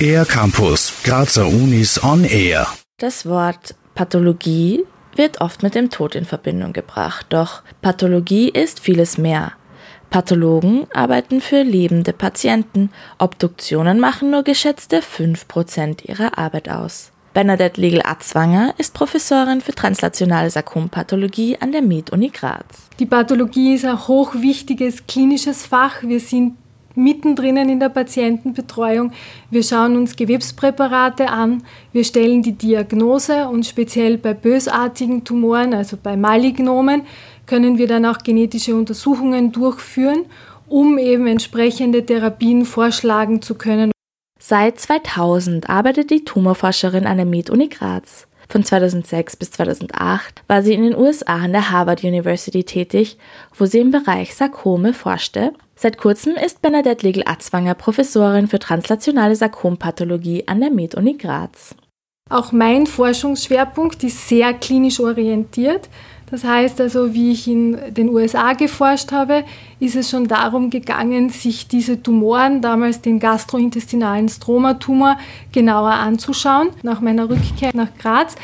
Air Campus, Grazer Unis on Air. Das Wort Pathologie wird oft mit dem Tod in Verbindung gebracht, doch Pathologie ist vieles mehr. Pathologen arbeiten für lebende Patienten, Obduktionen machen nur geschätzte 5% ihrer Arbeit aus. Bernadette Legel-Atzwanger ist Professorin für translationale Sarkompathologie an der Med-Uni Graz. Die Pathologie ist ein hochwichtiges klinisches Fach. Wir sind mittendrin in der Patientenbetreuung. Wir schauen uns Gewebspräparate an, wir stellen die Diagnose und speziell bei bösartigen Tumoren, also bei Malignomen, können wir dann auch genetische Untersuchungen durchführen, um eben entsprechende Therapien vorschlagen zu können. Seit 2000 arbeitet die Tumorforscherin an der Med-Uni Graz. Von 2006 bis 2008 war sie in den USA an der Harvard University tätig, wo sie im Bereich Sarkome forschte. Seit kurzem ist Bernadette Legel-Atzwanger Professorin für translationale Sarkompathologie an der Med-Uni Graz. Auch mein Forschungsschwerpunkt ist sehr klinisch orientiert. Das heißt also, wie ich in den USA geforscht habe, ist es schon darum gegangen, sich diese Tumoren, damals den gastrointestinalen Stromatumor, genauer anzuschauen. Nach meiner Rückkehr nach Graz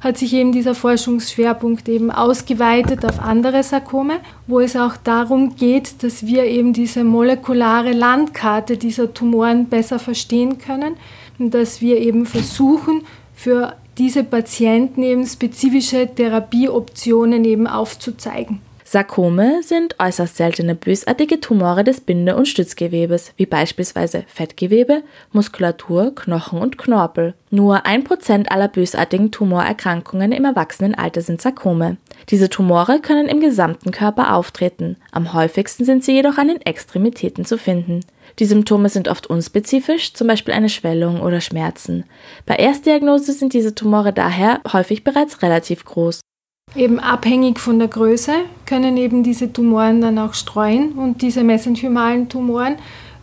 hat sich eben dieser Forschungsschwerpunkt eben ausgeweitet auf andere Sarkome, wo es auch darum geht, dass wir eben diese molekulare Landkarte dieser Tumoren besser verstehen können und dass wir eben versuchen, für diese Patienten eben spezifische Therapieoptionen eben aufzuzeigen. Sarkome sind äußerst seltene bösartige Tumore des Binde- und Stützgewebes, wie beispielsweise Fettgewebe, Muskulatur, Knochen und Knorpel. Nur ein Prozent aller bösartigen Tumorerkrankungen im Erwachsenenalter sind Sarkome. Diese Tumore können im gesamten Körper auftreten. Am häufigsten sind sie jedoch an den Extremitäten zu finden. Die Symptome sind oft unspezifisch, zum Beispiel eine Schwellung oder Schmerzen. Bei Erstdiagnose sind diese Tumore daher häufig bereits relativ groß. Eben abhängig von der Größe können eben diese Tumoren dann auch streuen und diese mesenchymalen Tumoren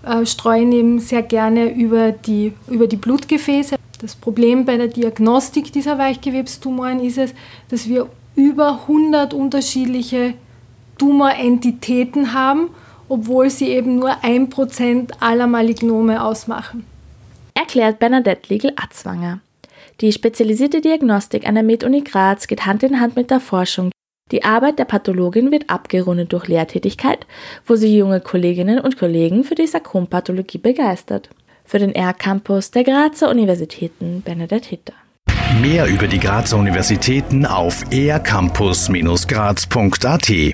äh, streuen eben sehr gerne über die, über die Blutgefäße. Das Problem bei der Diagnostik dieser Weichgewebstumoren ist es, dass wir über 100 unterschiedliche Tumorentitäten haben obwohl sie eben nur ein Prozent aller Malignome ausmachen. Erklärt Bernadette Liegel-Atzwanger. Die spezialisierte Diagnostik an der Med-Uni Graz geht Hand in Hand mit der Forschung. Die Arbeit der Pathologin wird abgerundet durch Lehrtätigkeit, wo sie junge Kolleginnen und Kollegen für die Sarkompathologie begeistert. Für den R-Campus der Grazer Universitäten Bernadette Hitter. Mehr über die Grazer Universitäten auf ercampus-graz.at